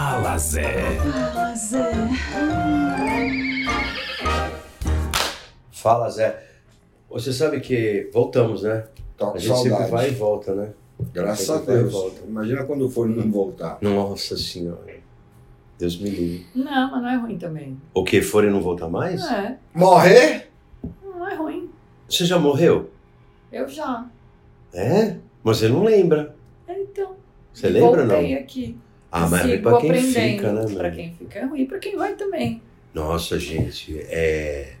Fala Zé. Fala, Zé. Fala, Zé. Você sabe que voltamos, né? Tá A gente sempre saudade. vai e volta, né? Graças a Sempre Deus. volta. Imagina quando for e não voltar. Nossa senhora. Deus me livre. Não, mas não é ruim também. O que? For e não voltar mais? É, Morrer? não é ruim. Você já morreu? Eu já. É? Mas você não lembra. Então. Você lembra voltei não? aqui. Ah, mas é Sigo pra quem fica, né, Pra quem fica é ruim, pra quem vai também. Nossa, gente, é.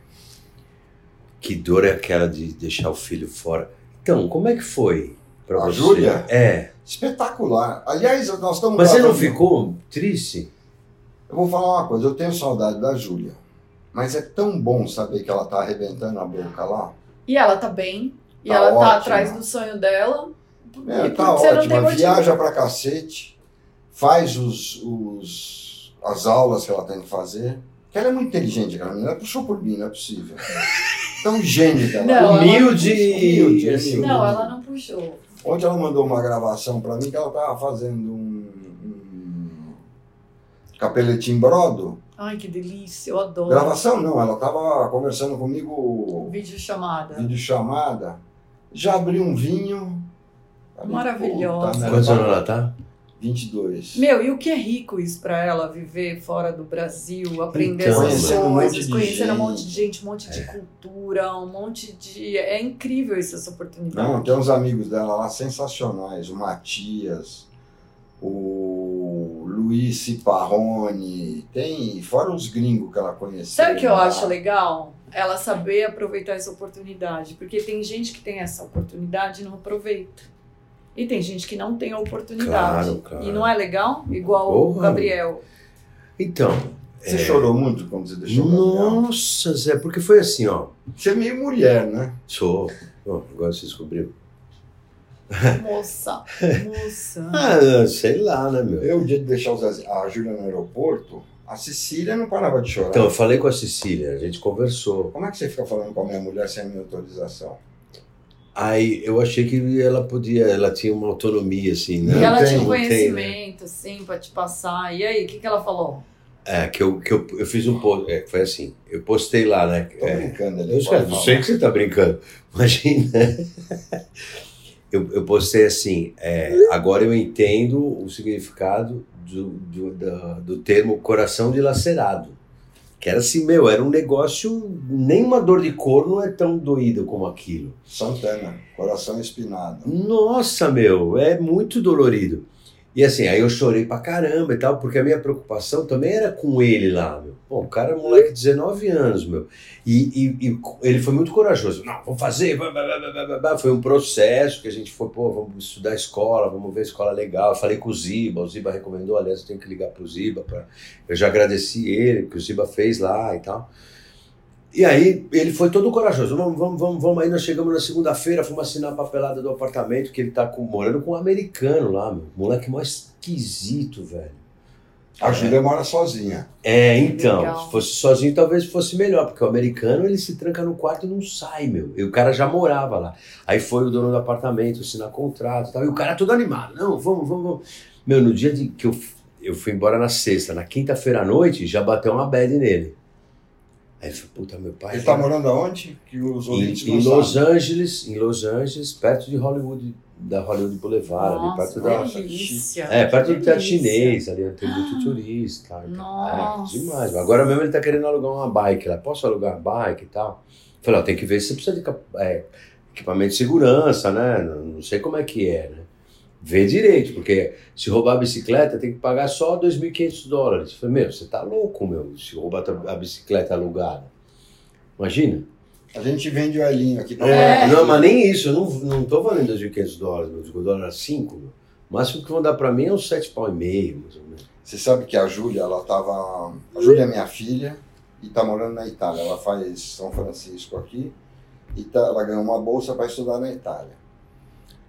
Que dor é aquela de deixar o filho fora? Então, como é que foi pra A você? Júlia? É. Espetacular. Aliás, nós estamos Mas você não ficou triste? Eu vou falar uma coisa, eu tenho saudade da Júlia. Mas é tão bom saber que ela tá arrebentando a boca lá. E ela tá bem. E Tá ela tá ótima. atrás do sonho dela. É, e tá porque você não tem ótima, viaja pra cacete, faz os, os, as aulas que ela tem que fazer. Que ela é muito inteligente, aquela menina. Ela puxou por mim, não é possível. Tão gênio dela. Não, ela não Humilde. Humilde, humilde. Não, ela não puxou. Ontem ela mandou uma gravação pra mim que ela tava fazendo um, um capeletim brodo. Ai, que delícia, eu adoro. Gravação não, ela tava conversando comigo Vídeo chamada. vídeo chamada. Já abriu um vinho. Maravilhosa. merda, Quantos anos ela tá? 22. Meu, e o que é rico isso pra ela viver fora do Brasil, aprender Então, essas um coisas, de conhecendo um monte de gente, um monte de cultura, um monte de. É incrível isso, essa oportunidade. Não, tem uns amigos dela lá sensacionais. O Matias, o Luiz Ciparrone, tem, fora os gringos que ela conheceu. Sabe o que eu lá. acho legal? Ela saber aproveitar essa oportunidade. Porque tem gente que tem essa oportunidade e não aproveita. E tem gente que não tem a oportunidade. Claro, claro. E não é legal? Igual o Porra. Gabriel. Então. Você é, chorou muito quando você deixou o? Nossa, Zé, porque foi assim, ó. Você é meio mulher, né? Sou. Bom, agora você descobriu. Moça, moça. Ah, sei lá, né, meu? Eu, o dia de deixar o a Júlia no aeroporto, a Cecília não parava de chorar. Então, eu falei com a Cecília, a gente conversou. Como é que você fica falando com a minha mulher sem a minha autorização? Aí eu achei que ela podia, ela tinha uma autonomia, assim, né? E ela tem, tinha um tem, né? conhecimento, assim, pra te passar. E aí, o que, que ela falou? É, que eu, que eu, eu fiz um post, é, foi assim, eu postei lá, né? Tô É, brincando ali. eu sei, eu sei que você tá brincando, imagina. Eu, eu postei assim, é, agora eu entendo o significado do, do, da- do termo coração dilacerado. Que era assim, meu, era um negócio, nem uma dor de corno é tão doída como aquilo. Santana, coração espinado. Nossa, meu, é muito dolorido. E assim, aí eu chorei pra caramba e tal, porque a minha preocupação também era com ele lá, meu. Pô, o cara é um moleque de 19 anos, meu. E, e- e ele foi muito corajoso. Não, vamos fazer. Foi um processo que a gente foi, pô, vamos estudar escola, vamos ver escola legal. Eu falei com o Ziba, o Ziba recomendou, aliás, eu tenho que ligar pro Ziba. Pra... Eu já agradeci ele, que o Ziba fez lá e tal. E aí ele foi todo corajoso. Vamos, vamos, vamos, vamos. Aí nós chegamos na segunda-feira, fomos assinar a papelada do apartamento, que ele tá com- morando com um americano lá, meu. Moleque mais esquisito, velho. A Júlia mora sozinha. É, então, Legal. se fosse sozinho talvez fosse melhor, porque o americano ele se tranca no quarto e não sai, meu. E o cara já morava lá. Aí foi o dono do apartamento assinar contrato e tal. E o cara todo animado. Não, vamos, vamos, vamos. Meu, no dia de que eu, eu fui embora na sexta, na quinta-feira à noite, já bateu uma bad nele. Aí ele falou, puta, meu pai. Ele tá morando aonde? Que os ouvintes Em, em Los sabem. Angeles, em Los Angeles, perto de Hollywood, da Hollywood Boulevard, ali Nossa, perto da. delícia. É, perto do teatro chinês, ali tem muito turista. Nossa. É, demais. Agora mesmo ele tá querendo alugar uma bike lá. Posso alugar uma bike e tal? Falei, ó, tem que ver se você precisa de é, equipamento de segurança, né? Não, não sei como é que é, né? Vê direito, porque se roubar a bicicleta tem que pagar só 2.500 dólares. Falei, meu, você tá louco, meu, se roubar a bicicleta alugada. Imagina. A gente vende o Elinho aqui. É. Não, mas nem isso, eu não, não tô valendo 2.500 dólares, meu, o dólar é 5, meu. O máximo que vão dar pra mim é uns 7 pau e meio, mais ou menos. Você sabe que a Júlia, ela tava. A Júlia é minha filha e tá morando na Itália. Ela faz São Francisco aqui e tá- ela ganhou uma bolsa para estudar na Itália.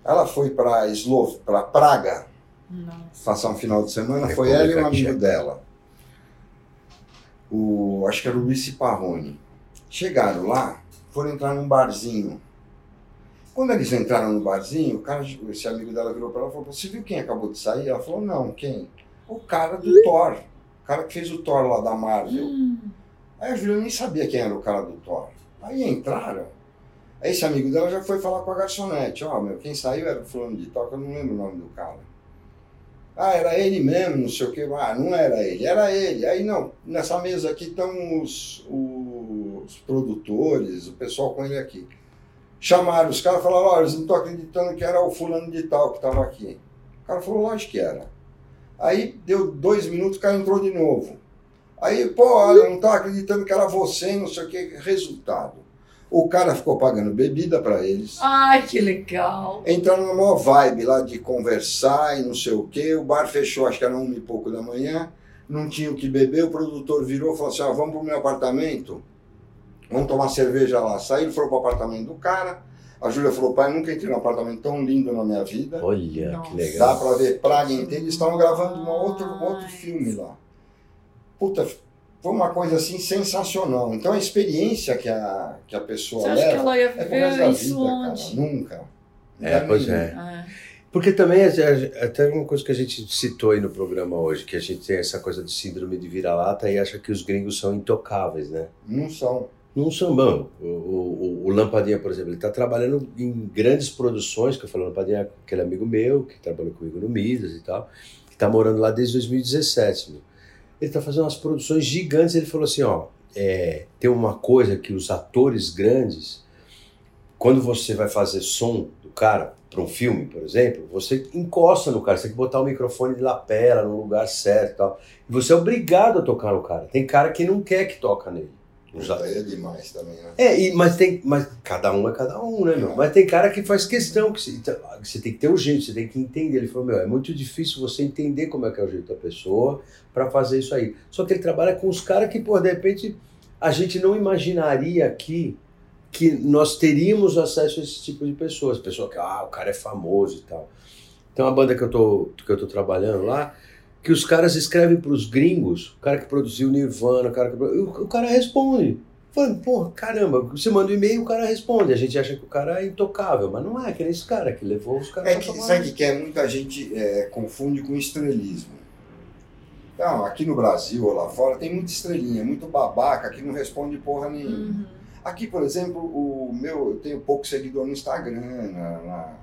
Ela foi para Eslo... para Praga Nossa. passar um final de semana. República Foi ela e um amigo dela. O, acho que era o Luiz Ciparrone. Chegaram lá, foram entrar num barzinho. Quando eles entraram no barzinho, o cara, esse amigo dela virou para ela e falou: Você viu quem acabou de sair? Ela falou: Não, quem? o cara do Thor. O cara que fez o Thor lá da Marvel. Hum. Aí a Julia nem sabia quem era o cara do Thor. Aí entraram. Aí esse amigo dela já foi falar com a garçonete. Ó, meu, quem saiu era o fulano de tal, que eu não lembro o nome do cara. Ah, era ele mesmo, não sei o que. Ah, não era ele, era ele. Aí não, nessa mesa aqui estão os, os produtores, o pessoal com ele aqui. Chamaram os caras falaram, olha, eles não estão acreditando que era o fulano de tal que estava aqui. O cara falou, lógico que era. Aí deu dois minutos, o cara entrou de novo. Aí, pô, olha, não estava acreditando que era você, não sei o que. Resultado. O cara ficou pagando bebida para eles. Ai, que legal. Entraram numa maior vibe lá de conversar e não sei o quê. O bar fechou, acho que era uma e pouco da manhã. Não tinha o que beber. O produtor virou e falou assim: ah, vamos pro meu apartamento. Vamos tomar cerveja lá. Saíram, foram pro apartamento do cara. A Júlia falou: pai, nunca entrei num apartamento tão lindo na minha vida. Olha, Nossa. que legal. Dá pra ver praga inteira. Eles estavam gravando um outro, outro filme lá. Puta, foi uma coisa assim sensacional. Então a experiência que a, que a pessoa Você acha que leva ela ia é pro resto da vida, cara. onde? Nunca. É, pois é. É. Porque também, até uma coisa que a gente citou aí no programa hoje, que a gente tem essa coisa de síndrome de vira-lata e acha que os gringos são intocáveis, né? Não são. Não são, bom. O, o, o Lampadinha, por exemplo, ele está trabalhando em grandes produções, que eu falo, Lampadinha é aquele amigo meu, que trabalhou comigo no Midas e tal, que está morando lá desde 2017. meu. Ele está fazendo umas produções gigantes, ele falou assim, ó, é, tem uma coisa que os atores grandes, quando você vai fazer som do cara para um filme, por exemplo, você encosta no cara, você tem que botar o microfone de lapela no lugar certo tal. E você é obrigado a tocar no cara. Tem cara que não quer que toca nele. Aí é demais também, né? é, e- mas tem. Mas cada um é cada um, né, meu? É. Mas tem cara que faz questão, que você, então, você tem que ter o jeito, você tem que entender. Ele falou, meu, é muito difícil você entender como é que é o jeito da pessoa para fazer isso aí. Só que ele trabalha com os caras que, pô, de repente, a gente não imaginaria aqui que nós teríamos acesso a esse tipo de pessoas. Pessoa que, ah, o cara é famoso e tal. Tem uma banda que eu tô, que eu tô trabalhando lá, que os caras escrevem para os gringos, o cara que produziu Nirvana, o cara que. O, o cara responde. Fala, porra, caramba, você manda um e-mail o cara responde. A gente acha que o cara é intocável, mas não é, que nem esse cara que levou os caras É que, tomar- sabe o que é? Muita gente é, confunde com estrelismo. Então, aqui no Brasil ou lá fora tem muita estrelinha, muito babaca que não responde porra nenhuma. Uhum. Aqui, por exemplo, o meu, eu tenho pouco seguidor no Instagram, na- na-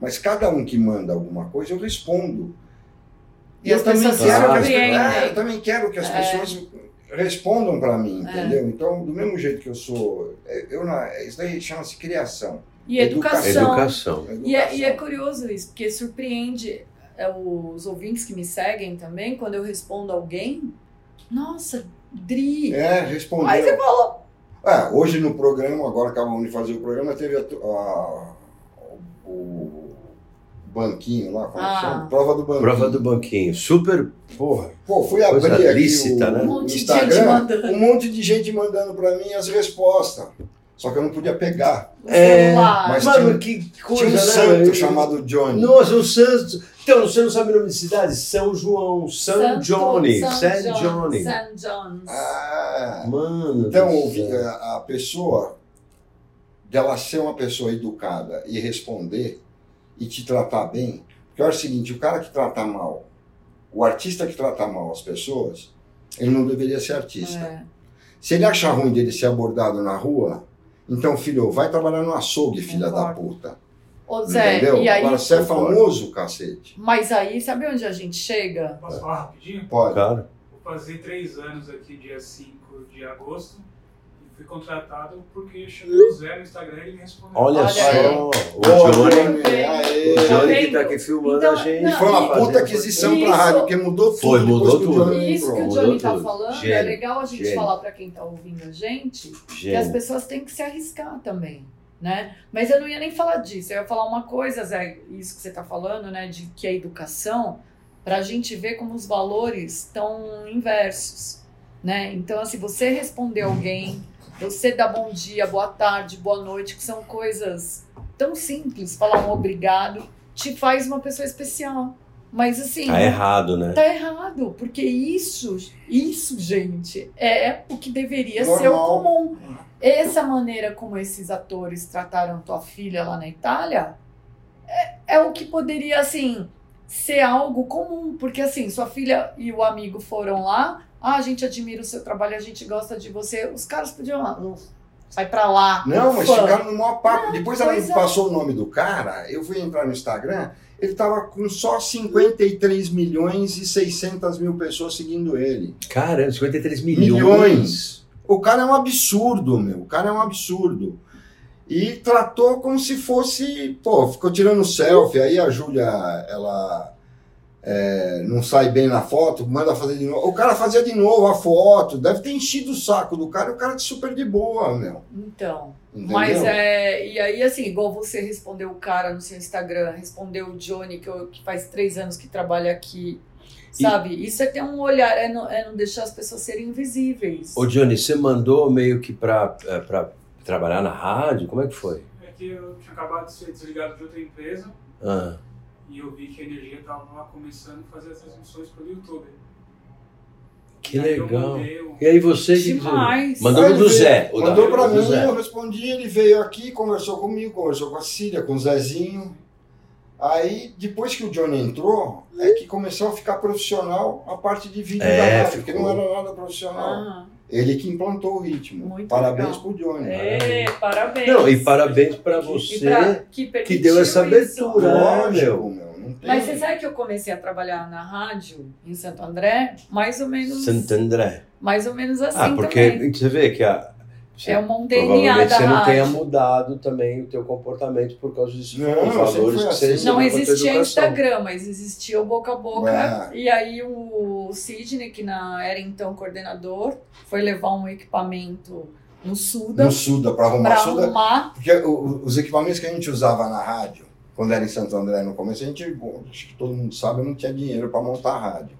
mas cada um que manda alguma coisa eu respondo. E as pessoas se que as- surpreendem. é, eu também quero que as É. pessoas respondam para mim, É. entendeu? Então, do mesmo jeito que eu sou, é, eu, na- isso daí chama-se criação. E Educação. educação. Educação. E é, e é curioso isso, porque surpreende é, os ouvintes que me seguem também, quando eu respondo alguém, nossa, Dri. É, Aí você respondeu. fala, É, hoje no programa, agora acabamos de fazer o programa, teve a, a- o banquinho lá, como Ah. chama? Prova do banquinho. Prova do banquinho. Super. Porra. Pô, fui Coisa abrir aqui lícita, o, né? Um o monte de Instagram, gente mandando. um monte de gente mandando pra mim as respostas. Só que eu não podia pegar. É, celular. mas Mano, tinha- que Tinha um coisa, santo né? chamado Johnny. Nossa, o Santo. Então, você não sabe o nome de cidade? São João, São Santo- Johnny, São Johnny. San John's. Ah, Mano. então, a pessoa, dela ser uma pessoa educada e responder e te tratar bem, porque eu acho o seguinte, o cara que trata mal, o artista que trata mal as pessoas, ele não deveria ser artista. É. Se ele achar ruim dele ser abordado na rua, então, filho, vai trabalhar no açougue, filha da puta. Ô Zé, Entendeu? e aí. Agora, você é famoso, cacete. Mas aí, sabe onde a gente chega? Posso falar rapidinho? Pode. Cara, Vou fazer três anos aqui, dia 5 de agosto. Fui contratado porque chamei o Zé no Instagram e ele me respondeu. olha, Olha só. aí. O Boa, Johnny. O Tá Johnny que vendo? tá aqui filmando Então, a gente. não, Foi uma puta aquisição Isso. pra rádio, porque mudou tudo. Foi, mudou que o tudo. Johnny Isso que o Johnny tá tudo. falando, é Gênio, legal a gente gênio. falar pra quem tá ouvindo a gente, que as Gênio. pessoas têm que se arriscar também, né? Mas eu não ia nem falar disso, eu ia falar uma coisa, Zé, isso que você tá falando, né, de que a educação, pra gente ver como os valores estão inversos, né? Então, assim, você responder alguém, você dar bom dia, boa tarde, boa noite, que são coisas tão simples, falar um obrigado, te faz uma pessoa especial. Mas assim, Tá errado, né? Tá errado, porque isso, isso, gente, é o que deveria ser o Normal. comum. Essa maneira como esses atores trataram tua filha lá na Itália é, é o que poderia, assim, ser algo comum, porque assim, sua filha e o amigo foram lá, ah, a gente admira o seu trabalho, a gente gosta de você. Os caras podiam, ah, não, sai pra lá. Não, mas fã. ficaram no maior papo. Não, Depois ela me é. passou o nome do cara, eu fui entrar no Instagram, ele tava com só 53 milhões e 600 mil pessoas seguindo ele. Caramba, 53 milhões. Milhões. O cara é um absurdo, meu. O cara é um absurdo. E tratou como se fosse. Pô, ficou tirando selfie. Aí a Júlia, ela é, não sai bem na foto, manda fazer de novo. O cara fazia de novo a foto. Deve ter enchido o saco do cara. e O cara é super de boa, meu. Então. Entendeu? Mas é. E aí, assim, igual você respondeu o cara no seu Instagram, respondeu o Johnny, que, eu- que faz três anos que trabalha aqui. E- Sabe? Isso é ter um olhar, é não, é não deixar as pessoas serem invisíveis. Ô Johnny, você mandou meio que pra, é, pra trabalhar na rádio? Como é que foi? É que eu tinha acabado de ser desligado de outra empresa Ah, e eu vi que a energia estava começando a fazer as transmissões pelo YouTube. que E legal. um- E aí você que Demais. mandou do Zé. Mandou pra do mim, Zé. eu respondi, ele veio aqui, conversou comigo, conversou com a Cília, com o Zezinho. Aí, depois que o Johnny entrou, é que começou a ficar profissional a parte de vídeo É, da rádio, porque ficou. não era nada profissional. Ah, Ele que implantou o ritmo. Muito Parabéns legal. pro Johnny. é, parabéns. Não, e parabéns pra E você pra- que, que deu essa abertura, né, Lógico, meu? meu. Não tem... Mas você sabe que eu comecei a trabalhar na rádio em Santo André? Mais ou menos. Santo André. Mais ou menos assim Ah, porque também. você vê que a, você- É um DNA provavelmente da você não tenha rádio. mudado também o teu comportamento por causa dos Não, valores que você assim. Não existia. Instagram, mas existia o boca a boca. É. E aí o Sidney, que na, era então coordenador, foi levar um equipamento no Suda No Suda, para arrumar para Suda. arrumar. Porque o- os equipamentos que a gente usava na rádio, quando era em Santo André no começo, a gente, bom, acho que todo mundo sabe, eu não tinha dinheiro para montar a rádio.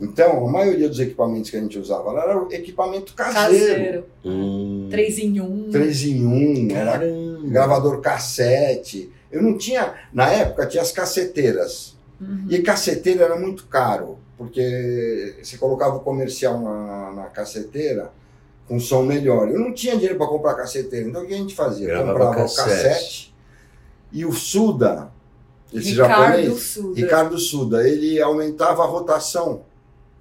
Então, a maioria dos equipamentos que a gente usava lá era o equipamento caseiro. Caseiro. Hum, 3 em 1. 3 em 1, era gravador cassete. Eu não tinha, na época tinha as caceteiras. Uhum. E caceteira era muito caro, porque você colocava o comercial na, na caceteira com som melhor. Eu não tinha dinheiro para comprar caceteira, então o que a gente fazia? Gravava Comprava cassete. o cassete e o Suda, esse Ricardo japonês, Suda. Ricardo Suda, ele aumentava a rotação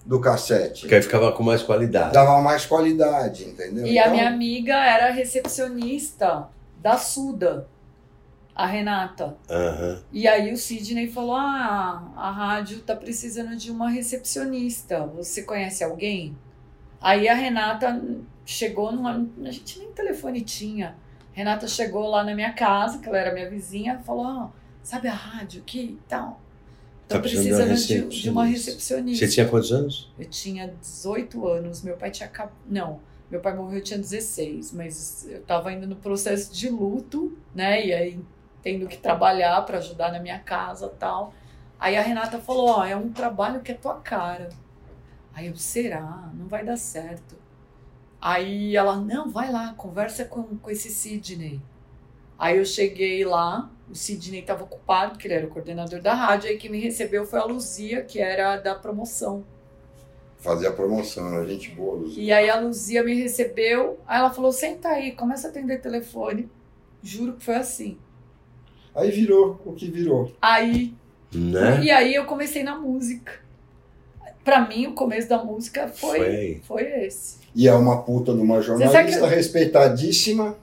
do cassete. Porque aí ficava com mais qualidade. Dava mais qualidade, entendeu? E a Então, minha amiga era recepcionista da Suda, a Renata. Aham. E aí o Sidney falou: Ah, a rádio tá precisando de uma recepcionista. Você conhece alguém? Aí a Renata chegou numa. A gente nem telefone tinha. Renata chegou lá na minha casa, que ela era minha vizinha, falou: ah, sabe a rádio aqui e tal? Tô Tá precisando precisando, de uma de, uma recepcionista. Você tinha quantos anos? Eu tinha 18 anos, meu pai tinha. Não, meu pai morreu, eu tinha 16, mas eu tava ainda no processo de luto, né? E aí tendo que trabalhar para ajudar na minha casa e tal. Aí a Renata falou: Ó, é um trabalho que é tua cara. Aí eu, será? Não vai dar certo. Aí ela, não, vai lá, conversa com, com esse Sidney. Aí eu cheguei lá, o Sidney estava ocupado, porque ele era o coordenador da rádio, aí quem me recebeu foi a Luzia, que era da promoção. Fazia promoção, era gente boa. Luzia. E aí a Luzia me recebeu, aí ela falou, senta aí, começa a atender telefone. Juro que foi assim. Aí virou o que virou. Aí, Né? e aí eu comecei na música. Pra mim, o começo da música foi, Foi foi esse. E é uma puta de uma jornalista eu- respeitadíssima.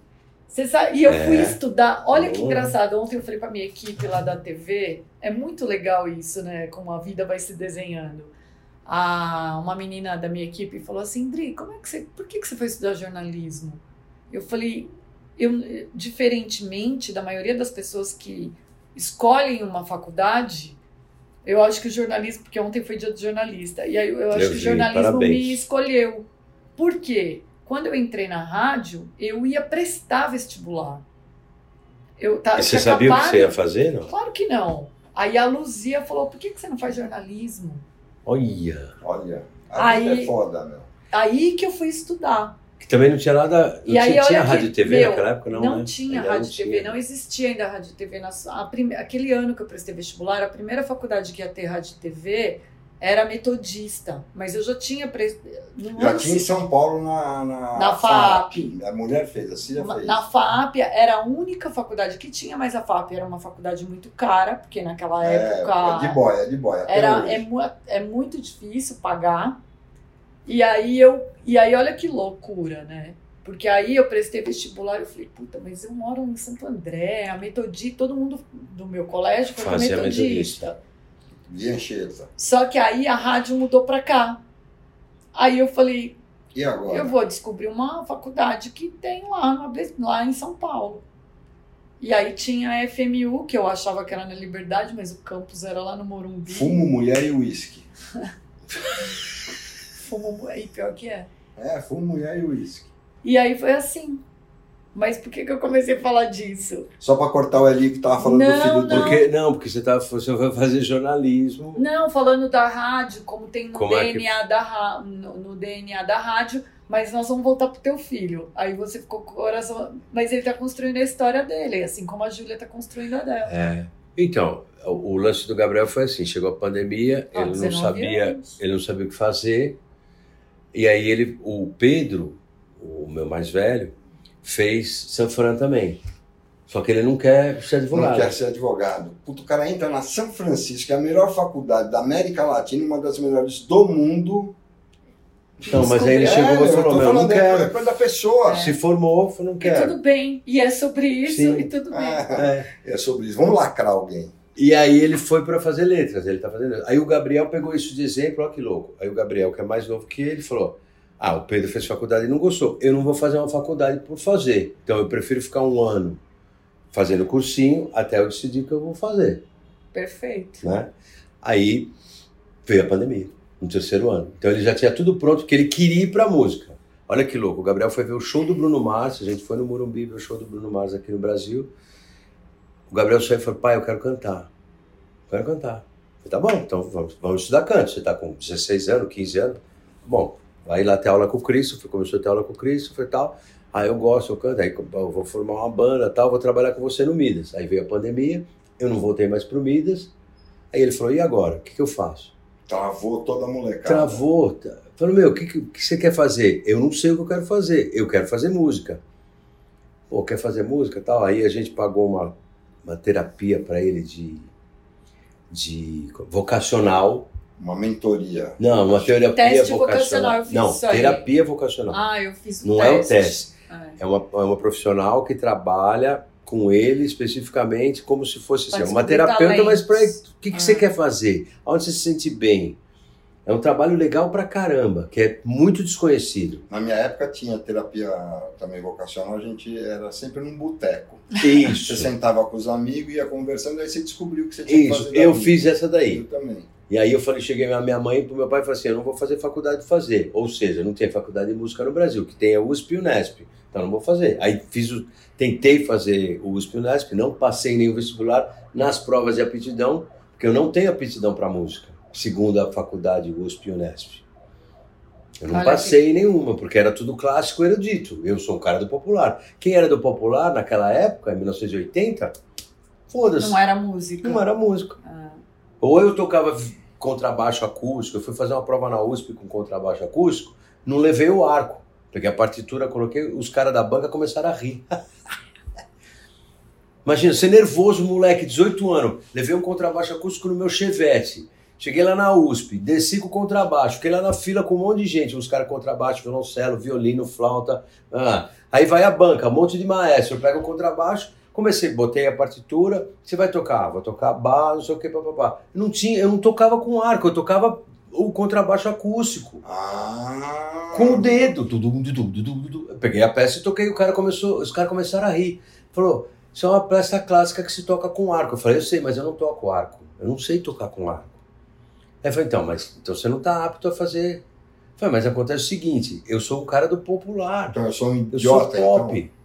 Você sabe, e eu É. fui estudar. Olha que engraçado. Ontem eu falei pra minha equipe lá da TV. É muito legal isso, né? Como a vida vai se desenhando. A, uma menina da minha equipe falou assim: Dri, como é que você. Por que, que você foi estudar jornalismo? Eu falei, eu, diferentemente da maioria das pessoas que escolhem uma faculdade, eu acho que o jornalismo, porque ontem foi dia do jornalista, e aí eu acho Eu que o vi, jornalismo parabéns. me escolheu. Por quê? Quando eu entrei na rádio, eu ia prestar vestibular. Eu tá, E você sabia o que você ia fazer, não? Claro que não. Aí a Luzia falou: por que, que você não faz jornalismo? Olha. Olha, a vida Aí- é foda, meu. Aí que eu fui estudar. Que também não tinha nada. Não E aí, tinha, tinha rádio que, TV meu, naquela época, não? Não né? tinha Ainda rádio e TV, tinha. não existia ainda rádio TV. Na, a prime, aquele ano que eu prestei vestibular, a primeira faculdade que ia ter rádio TV era metodista, mas eu já tinha. Pre... Já tinha em São Paulo na, na, Na FAP. A mulher fez, a Cília fez. Na FAP era a única faculdade que tinha, mas a FAP era uma faculdade muito cara, porque naquela É, época é de boia, é de boia. era, hoje. é, é muito difícil pagar. E aí eu. E aí, olha que loucura, né? Porque aí eu prestei vestibular e eu falei, puta, mas eu moro em Santo André, a metodista, todo mundo do meu colégio foi Fazia metodista. De Anchieta. Só que aí a rádio mudou pra cá. Aí eu falei, E agora? eu vou descobrir uma faculdade que tem lá, lá em São Paulo. E aí tinha a FMU, que eu achava que era na Liberdade, mas o campus era lá no Morumbi. Fumo, mulher e uísque. Fumo, e pior que é. É, fumo, mulher e uísque. E aí foi assim. Mas por que, que eu comecei a falar disso? Só pra cortar o Eli que tava falando Não, do filho não. dele. Porque, não, porque você, tá, você vai fazer jornalismo. Não, falando da rádio, como tem no, Como é que- DNA, da, no, no DNA da rádio, mas nós vamos voltar pro teu filho. Aí você ficou com o coração. Mas ele tá construindo a história dele, assim como a Júlia tá construindo a dela. É. Então, o, o lance do Gabriel foi assim: chegou a pandemia, Ah, ele não 19 sabia, anos. ele não sabia o que fazer. E aí ele, o Pedro, o meu mais velho, fez San Fran também. Só que ele não quer ser advogado. Não quer ser advogado. Puto, o cara entra na São Francisco, que é a melhor faculdade da América Latina, uma das melhores do mundo. Não, mas aí ele É, chegou e falou: Meu, não é quero. coisa da pessoa. Se formou, falou: Não E quero. tudo bem. E é sobre isso Sim. e tudo bem. É, É. é sobre isso. Vamos lacrar alguém. E aí ele foi para fazer letras, ele tá fazendo. letras. Aí o Gabriel pegou isso de exemplo, olha que louco. Aí o Gabriel, que é mais novo que ele, falou: "Ah, o Pedro fez faculdade e não gostou. Eu não vou fazer uma faculdade por fazer. Então eu prefiro ficar um ano fazendo cursinho até eu decidir que eu vou fazer, Perfeito. né? Aí veio a pandemia, no terceiro ano. Então ele já tinha tudo pronto porque ele queria ir para música. Olha que louco, o Gabriel foi ver o show do Bruno Mars, a gente foi no Morumbi ver o show do Bruno Mars aqui no Brasil. O Gabriel saiu e falou: pai, eu quero cantar. Eu quero cantar. Eu falei, tá bom, então vamos, vamos estudar canto. Você tá com 16 anos, 15 anos. Bom, aí lá ter aula com o Cristo, fui- começou a ter aula com o Cristo, foi tal. Aí eu gosto, eu canto, aí eu vou formar uma banda tal, vou trabalhar com você no Midas. Aí veio a pandemia, eu não voltei mais pro Midas. Aí ele falou, e agora? O que, que eu faço? Travou toda a molecada. Travou. Tá. Falei, meu, o que, que, que você quer fazer? Eu não sei o que eu quero fazer. Eu quero fazer música. Pô, quer fazer música tal? Aí a gente pagou uma, uma terapia para ele de, de vocacional. Uma mentoria. Não, uma terapia Teste vocacional. vocacional, eu fiz não, isso aí. terapia vocacional. Ah, eu fiz o não teste. é o teste. É. É uma, é uma profissional que trabalha com ele especificamente como se fosse assim, uma terapeuta, mas para o que, que Ah. você quer fazer? Onde você se sente bem? É um trabalho legal pra caramba, que é muito desconhecido. Na minha época tinha terapia também vocacional, a gente era sempre num boteco. Você Isso. sentava com os amigos, ia conversando, aí você descobriu que você tinha Isso, eu vida. fiz essa daí. Eu também. E aí eu falei, cheguei na minha mãe e pro meu pai e falei assim, eu não vou fazer faculdade de fazer. Ou seja, não tem faculdade de música no Brasil, que tem a USP e o Unesp. Então não vou fazer. Aí fiz o, tentei fazer o USP e o Unesp, não passei nenhum vestibular nas provas de aptidão, porque eu não tenho aptidão para música, segundo a faculdade USP e Unesp. Eu não Olha passei em nenhuma, porque era tudo clássico erudito. Eu sou um cara do popular. Quem era do popular naquela época, em 1980, foda-se. Não era música. Não era músico. Ah, Ou eu tocava contrabaixo acústico, eu fui fazer uma prova na USP com contrabaixo acústico, não levei o arco. Peguei a partitura, coloquei, os caras da banca começaram a rir. Imagina, ser nervoso, moleque, 18 anos, levei um contrabaixo acústico no meu chevette. Cheguei lá na USP, desci com o contrabaixo, fiquei lá na fila com um monte de gente, uns caras contrabaixo, violoncelo, violino, flauta. ah. Aí vai a banca, um monte de maestro, eu pego o contrabaixo, comecei, botei a partitura, você vai tocar, vou tocar bar, não sei o que, papapá. Não tinha, eu não tocava com arco, eu tocava o contrabaixo acústico. Ah. Com o dedo. Eu peguei a peça e toquei, o cara começou, os caras começaram a rir. Falou, isso é uma peça clássica que se toca com arco. Eu falei, eu sei, mas eu não toco arco. Eu não sei tocar com arco. Aí eu falei, então, mas então você não está apto a fazer. Eu falei, mas acontece o seguinte, eu sou um cara do popular. Então eu sou um Eu idiota, sou pop. então.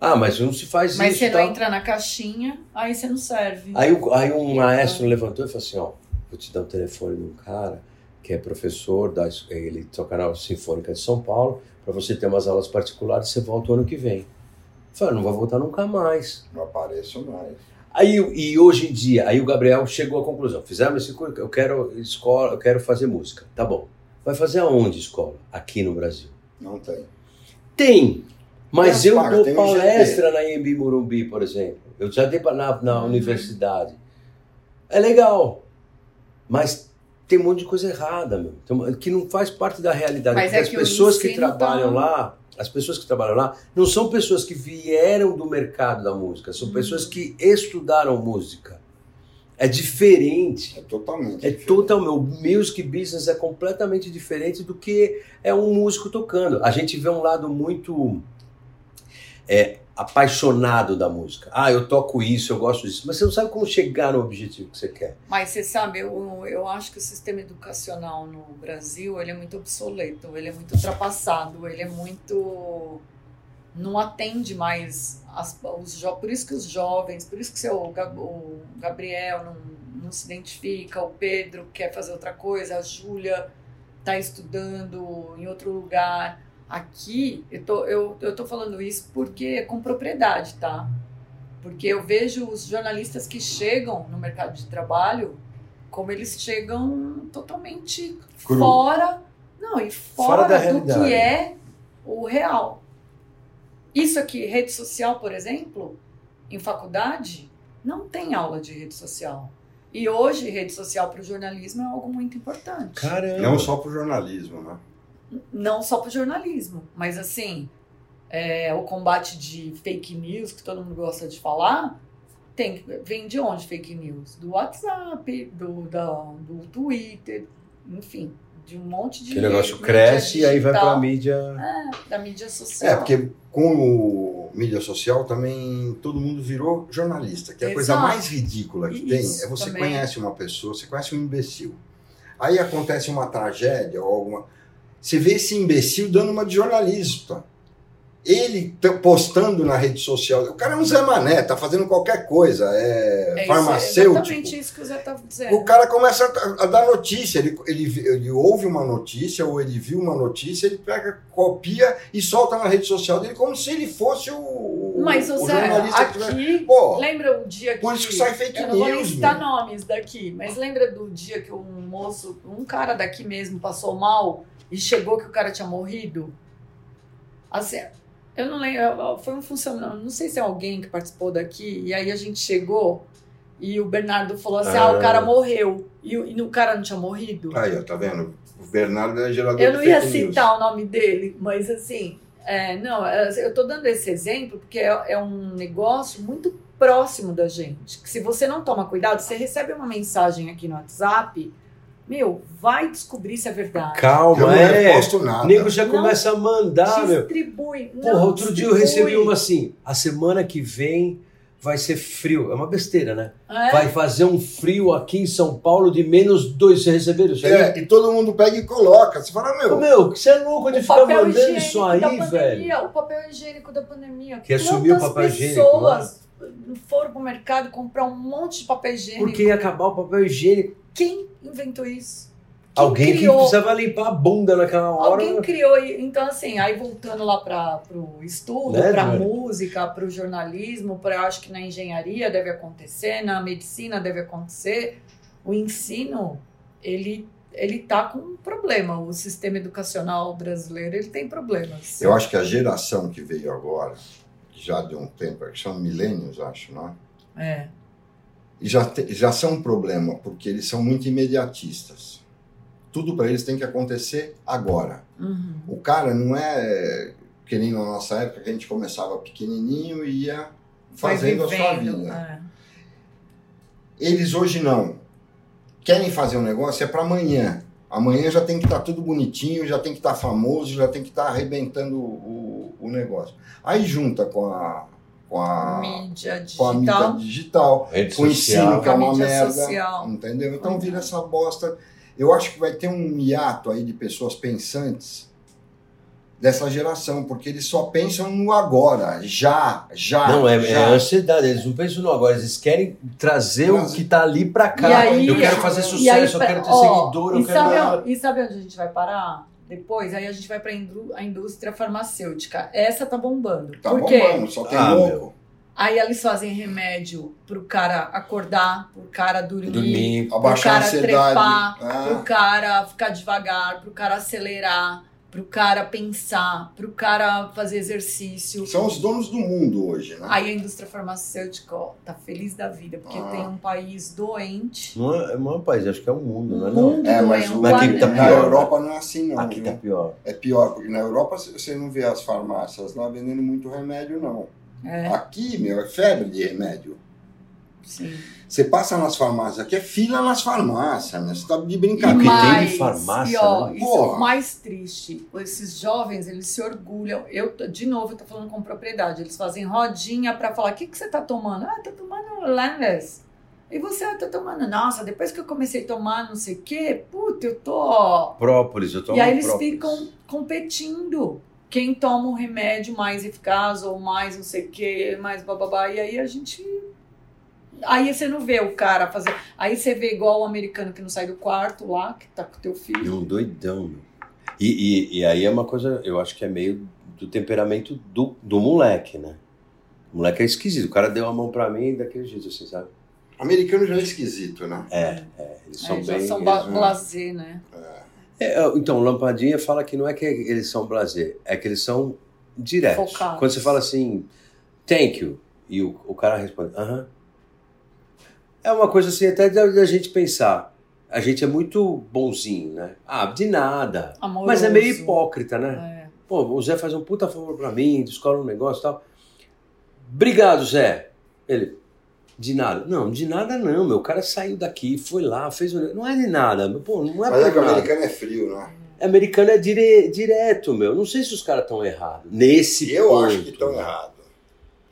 Ah, mas não se faz Mas isso. você não tal. entra na caixinha, aí você não serve. Aí, o- aí um maestro levantou e falou assim, ó, vou te dar o telefone de um cara que é professor, da, ele toca na Sinfônica de São Paulo, para você ter umas aulas particulares, você volta o ano que vem. Eu falei, não vou voltar nunca mais. Não apareço mais. Aí, e hoje em dia, aí o Gabriel chegou à conclusão: fizemos esse curso, eu quero escola, eu quero fazer música. Tá bom. Vai fazer aonde escola? Aqui no Brasil. Não tem. Tem, mas Tem eu as pagas, dou palestra na Embi Morumbi, por exemplo. Eu já dei na, na Uhum. universidade. É legal, mas tem um monte de coisa errada, meu, que não faz parte da realidade. Mas Porque é as pessoas que trabalham tá- lá, as pessoas que trabalham lá, não são pessoas que vieram do mercado da música, são Uhum. pessoas que estudaram música. É diferente. É totalmente. É totalmente. O music business é completamente diferente do que é um músico tocando. A gente vê um lado muito é, apaixonado da música. Ah, eu toco isso, eu gosto disso. Mas você não sabe como chegar no objetivo que você quer. Mas você sabe, eu, eu acho que o sistema educacional no Brasil ele é muito obsoleto, ele é muito ultrapassado, ele é muito. não atende mais as, os jo- Por isso que os jovens, por isso que seu, o Gabriel não, não se identifica, o Pedro quer fazer outra coisa, a Júlia está estudando em outro lugar. Aqui, eu tô, eu, eu tô falando isso porque é com propriedade, tá? Porque eu vejo os jornalistas que chegam no mercado de trabalho como eles chegam totalmente Cru. fora, não, e Fora fora, da do realidade. que é o real. Isso aqui, rede social, por exemplo, em faculdade, não tem aula de rede social. E hoje, rede social para o jornalismo é algo muito importante. Caramba. Não só pro jornalismo, né? Não só para o jornalismo, mas assim, é, o combate de fake news, que todo mundo gosta de falar, tem, vem de onde fake news? Do WhatsApp, do, da, do Twitter, enfim, de um monte de. Que o negócio cresce e aí vai digital, pra mídia. Da mídia social. É, porque com o mídia social também todo mundo virou jornalista, que é a coisa mais ridícula que tem. É você também. conhece uma pessoa, você conhece um imbecil. Aí acontece uma tragédia ou alguma. Você vê esse imbecil dando uma de jornalista. Ele t- postando na rede social. O cara é um Zé Mané, tá fazendo qualquer coisa, é, É isso, farmacêutico. exatamente isso que o Zé estava dizendo. O cara começa a, a dar notícia, ele, ele, ele ouve uma notícia ou ele viu uma notícia, ele pega, copia e solta na rede social dele como se ele fosse o, Mas, o o Zé, jornalista que aqui. Pô, Lembra o dia que. por isso que sai fake Eu não vou nem news, citar meu. nomes daqui, mas lembra do dia que um moço, um cara daqui mesmo passou mal e chegou que o cara tinha morrido? Assim, eu não lembro, foi um funcionário, não sei se é alguém que participou daqui, e aí a gente chegou e o Bernardo falou assim: ah, Ah. o cara morreu. E, o- e o cara não tinha morrido? Aí, ó, tá vendo? O Bernardo é gerador Eu não ia citar o nome dele, mas assim, é, não, é, eu tô dando esse exemplo porque é, é um negócio muito próximo da gente. Que se você não toma cuidado, você recebe uma mensagem aqui no WhatsApp, meu, vai descobrir se é verdade. Eu Calma, não é. reposto O nada. nego já Não começa a mandar, meu. Distribui. não Porra, outro dia eu distribui. recebi uma assim. A semana que vem vai ser frio. É uma besteira, né? É? Vai fazer um frio aqui em São Paulo de menos dois. Vocês receberam isso aí? É, e todo mundo pega e coloca. Você fala, meu, meu, você é louco de O ficar papel mandando higiênico isso aí, da velho. pandemia, o papel higiênico da pandemia. Que assumiu o papel higiênico, né? pessoas foram pro mercado comprar um monte de papel higiênico. Porque ia acabar o papel higiênico. Quem inventou isso? Quem Alguém criou? que precisava limpar a bunda naquela hora. Alguém criou, então assim, aí voltando lá para o estudo, Né, para Dani? música, para o jornalismo, para acho que na engenharia deve acontecer, na medicina deve acontecer, o ensino ele ele tá com um problema, o sistema educacional brasileiro ele tem problemas. eu acho que a geração que veio agora, que já de um tempo, que são milênios, acho, não é? É, já, te- já são um problema, porque eles são muito imediatistas. Tudo para eles tem que acontecer agora. uhum. O cara não é que nem na nossa época que a gente começava pequenininho e ia fazendo a sua vivendo, vida. é. Eles hoje não. Querem fazer um negócio é para amanhã. Amanhã já tem que estar tudo bonitinho, já tem que estar famoso, já tem que estar arrebentando o, o negócio. Aí junta com a, com a, mídia com a mídia digital, digital, Rede com o ensino, que é uma merda. social. Entendeu? Então Uhum. vira essa bosta. Eu acho que vai ter um hiato aí de pessoas pensantes dessa geração, porque eles só pensam no agora, já, já. Não, é, é já. ansiedade. Eles não pensam no agora. Eles querem trazer o Trazer. que tá ali pra cá. Aí- eu quero fazer sucesso, aí, eu quero ter ó, seguidor, eu e quero. sabe, e sabe onde a gente vai parar? Depois, aí a gente vai para a indústria farmacêutica. Essa tá bombando. Tá Por quê? mano, só tem Ah, louco. Aí eles fazem remédio pro cara acordar, pro cara dormir, Dormir. pro Abaixar a cara ansiedade. trepar, Ah. pro cara ficar devagar, pro cara acelerar, pro cara pensar, pro cara fazer exercício. São os donos do mundo hoje, né? Aí a indústria farmacêutica ó, tá feliz da vida, porque Ah. tem um país doente. Não é, não é um país, acho que é um mundo, não é? Um Não. mundo É, mas doente, o- um Mas aqui tá na pior. Europa não é assim, não. Aqui viu? tá pior. É pior, porque na Europa você não vê as farmácias lá vendendo muito remédio, não. É, Aqui, meu, é febre de remédio. Sim. Você passa nas farmácias, aqui é fila nas farmácias, né? Você tá de E brincadeira. que tem de farmácia, e, ó, né? isso é o mais triste. Esses jovens, eles se orgulham. Eu, de novo, eu tô falando com propriedade. Eles fazem rodinha pra falar: o que, que você tá tomando? Ah, tô tomando Landes. E você, ah, tô tomando. Nossa, depois que eu comecei a tomar não sei o quê, puta, eu tô. Própolis, eu tomo e aí eles própolis. ficam competindo. Quem toma um remédio mais eficaz ou mais não sei o quê, mais bababá. E aí a gente. Aí você não vê o cara fazer. Aí você vê igual o americano que não sai do quarto lá, que tá com o teu filho. E um doidão, meu. E, e, e aí é uma coisa, eu acho que é meio do temperamento do, do moleque, né? O moleque é esquisito. O cara deu a mão pra mim daquele jeito, assim, sabe? Americano já é esquisito, né? É, é. Eles são É, bem. são eles- blasé, né? É, então, Lampadinha fala que não é que eles são blazer, é que eles são diretos. Focados. Quando você fala assim, thank you, e o, o cara responde, aham. É uma coisa assim, até da, da gente pensar. A gente é muito bonzinho, né? Ah, de nada. Amoroso. Mas é meio hipócrita, né? É. Pô, o Zé faz um puta favor pra mim, descola um negócio e tal. Obrigado, Zé. Ele, de nada. Não, de nada não, meu. O cara saiu daqui, foi lá, fez um... Não é de nada. Pô, não é Mas é que o nada. americano é frio, né? Americano é dire- direto, meu. Não sei se os caras estão errados. Nesse Eu ponto. acho que estão errados.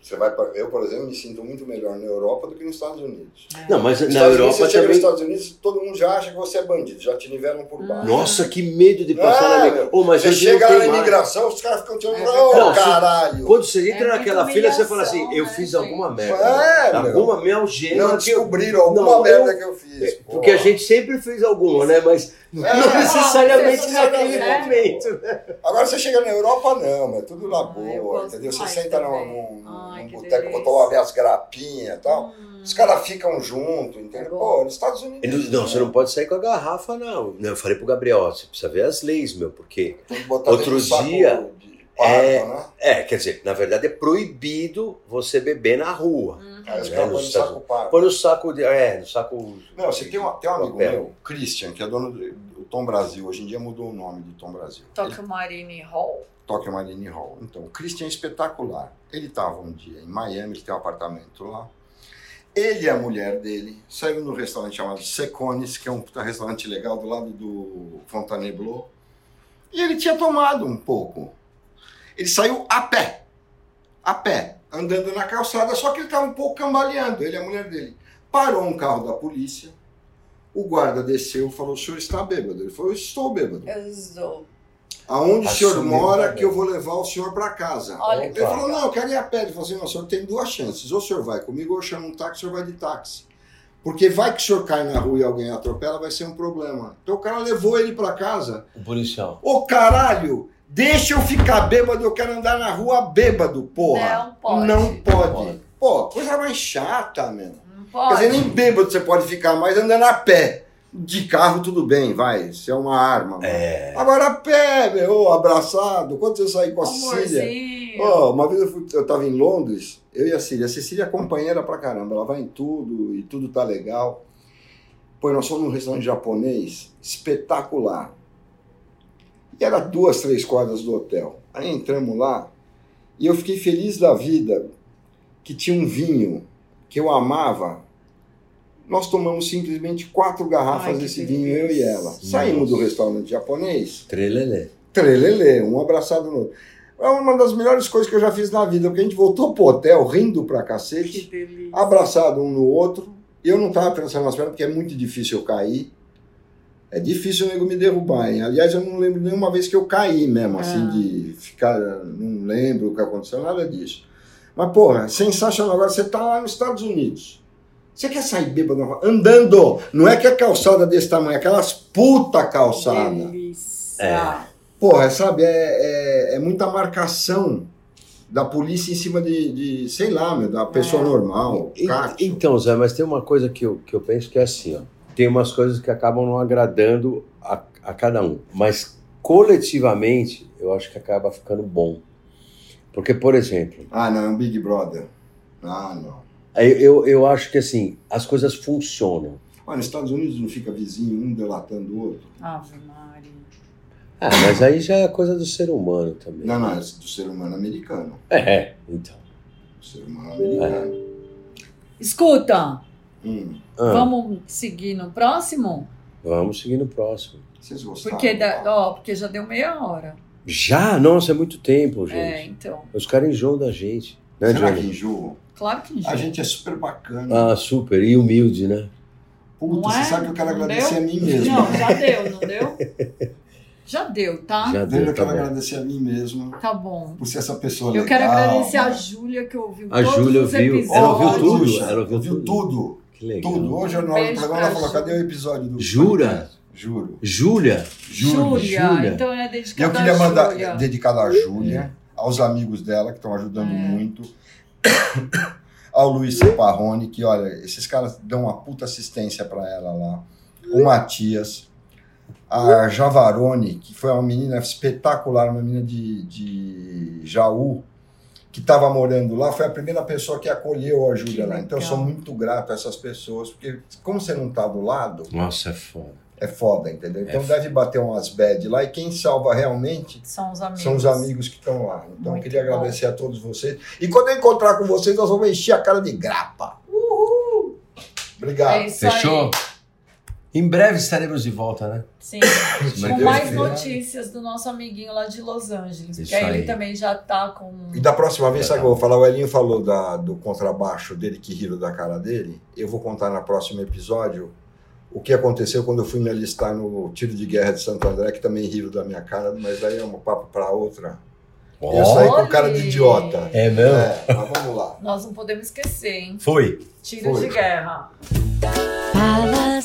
Você vai pra, eu, por exemplo, me sinto muito melhor na Europa do que nos Estados Unidos. Não, mas Nos na Estados Unidos, Europa você chega nos também... Estados Unidos, todo mundo já acha que você é bandido, já te nivelam por baixo. Nossa, que medo de passar Ah, na. Ô, mas Você chega na mais. imigração, os caras ficam te olhando É Não, se- caralho! Quando você entra É naquela fila, você fala assim, eu né, fiz gente? alguma merda. É, alguma minha algema Não descobriram alguma Não, merda eu- que eu fiz. pô. Porque a gente sempre fez alguma, né? Mas não É, necessariamente não naquele necessariamente. momento. né? Agora você chega na Europa, não, mas tudo na Ah, boa, gosto entendeu? Você senta num, também. num, Ai, num boteco pra tomar minhas grapinhas e tal. Hum. Os caras ficam junto, entendeu? É. Pô, nos Estados Unidos. Não, você não pode sair com a garrafa, não. Não, Eu falei pro Gabriel, ó, você precisa ver as leis, meu, porque. Outro dia, é- né? É, quer dizer, na verdade é proibido você beber na rua. Uhum. É, nos no saco pardo. Põe no saco de. É, no saco. Não, você tem, uma, tem um amigo Papel. meu, Christian, que é dono do, Tom Brasil. Hoje em dia mudou o nome do Tom Brasil. Ele Tokyo Marine Hall. toca Marine Hall. Então, o Christian é espetacular. Ele estava um dia em Miami, ele tem um apartamento lá. Ele e a mulher dele saíram num restaurante chamado Secones, que é um restaurante legal do lado do Fontainebleau. E ele tinha tomado um pouco. Ele saiu a pé. A pé, andando na calçada, só que ele estava um pouco cambaleando, ele e a mulher dele. Parou um carro da polícia. O guarda desceu e falou: O senhor está bêbado? Ele falou: Eu estou bêbado. Eu sou. Aonde o senhor mora também. que eu vou levar o senhor para casa? Olha Ele falou, não, eu quero ir a pé. Ele falou assim, não, o senhor tem duas chances. Ou o senhor vai comigo, ou eu chamo um táxi, o senhor vai de táxi. Porque vai que o senhor cai na rua e alguém atropela, vai ser um problema. Então o cara levou ele para casa. O policial. Ô caralho, deixa eu ficar bêbado, eu quero andar na rua bêbado, porra. Não pode. Não pode. Pode. Pô, coisa mais chata, meu. Não Quer pode. dizer, nem bêbado você pode ficar mais andando a pé. De carro, tudo bem, vai. Se é uma arma. É. Agora a pé, meu, abraçado. Quando você sair com a Cecília. Amorzinho. Ó, uma vez eu, fui, eu tava em Londres, eu e a Cecília. A Cecília é companheira pra caramba, ela vai em tudo e tudo tá legal. Pô, nós fomos num restaurante japonês espetacular. E era duas, três quadras do hotel. Aí entramos lá e eu fiquei feliz da vida que tinha um vinho que eu amava. Nós tomamos simplesmente quatro garrafas Ai, desse vinho, eu e ela. delícia. Saímos do restaurante japonês, Trelelê. trelelê, um abraçado no outro. É uma das melhores coisas que eu já fiz na vida, porque a gente voltou pro hotel rindo pra cacete, abraçado um no outro. Eu não tava pensando nas pernas, porque é muito difícil eu cair. É difícil o nego me derrubar, hein? Aliás, eu não lembro nenhuma vez que eu caí mesmo, assim, Ah. de ficar. Não lembro o que aconteceu, nada disso. Mas, porra, sensacional. Agora você tá lá nos Estados Unidos. Você quer sair bêbado na rua? andando? Não é que a calçada desse tamanho, é aquelas puta calçada. Delícia. É. Porra, sabe, é, é, é muita marcação. da polícia em cima de, de sei lá, meu, da pessoa É. normal, E-. Então, Zé, mas tem uma coisa que eu, que eu penso que é assim, ó. Tem umas coisas que acabam não agradando a, a cada um. Mas coletivamente, eu acho que acaba ficando bom. Porque, por exemplo, Ah, não, é um Big Brother. Ah, não. eu, eu, eu acho que assim, as coisas funcionam. Olha, nos Estados Unidos não fica vizinho, um delatando o outro. Ave Maria. Ah, mas aí já é coisa do ser humano também. Não, não, é do ser humano americano. É, então. Do ser humano americano. Escuta, Hum, Ah, vamos seguir no próximo? Vamos seguir no próximo. vocês gostaram? Porque, da, ó, porque já deu meia hora. Já? Nossa, é muito tempo, gente. É, então. Os caras enjoam da gente. Né, Será que Johnny? enjoa? Claro que A já. gente é super bacana. Ah, super. E humilde, né? Puta, Não você é? sabe que eu quero Não agradecer deu? a mim mesmo. Não, já deu, não deu? Já deu, tá? Já deu, Eu tá quero bom. agradecer a mim mesmo Tá bom. por ser essa pessoa Eu legal. quero agradecer a? Júlia que ouviu A todos Júlia os ouviu. episódios. Ela ouviu tudo, ela ouviu ouviu tudo. tudo. Que legal. Tudo. Hoje, hora do Beijo programa, ela pra falou: Ju. cadê o episódio do. Jura? podcast?" Juro. Júlia? Júlia. Júlia. Então é E dedicado eu queria mandar, Júlia. dedicado a Júlia, aos amigos dela, que estão ajudando É. muito, ao Luiz Saparrone, que, olha, esses caras dão uma puta assistência para ela lá, o Matias, a Javarone, que foi uma menina espetacular, uma menina de, de Jaú, que estava morando lá, foi a primeira pessoa que acolheu a Júlia lá. Então eu sou muito grato a essas pessoas, porque como você não tá do lado, Nossa, é foda. é foda, entendeu? Então É deve bater umas bad lá, e quem salva realmente São os amigos. são os amigos que estão lá. Então eu queria bom. agradecer a todos vocês. E quando eu encontrar com vocês, nós vamos encher a cara de grapa. Uhul! Obrigado. É isso Fechou? aí. Em breve estaremos de volta, né? Sim. Com mais notícias do nosso amiguinho lá de Los Angeles. Isso Porque aí ele também já tá com. E da próxima vez, Já sabe o tá. que eu vou falar? O Elinho falou da, do contrabaixo dele que riram da cara dele. Eu vou contar no próximo episódio o que aconteceu quando eu fui me alistar no tiro de guerra de Santo André, que também riram da minha cara, mas daí é um papo para outra. Eu Ó, saí com cara de idiota. É mesmo? É, mas vamos lá. Nós não podemos esquecer, hein? Foi. Tiro Foi. de guerra. Fala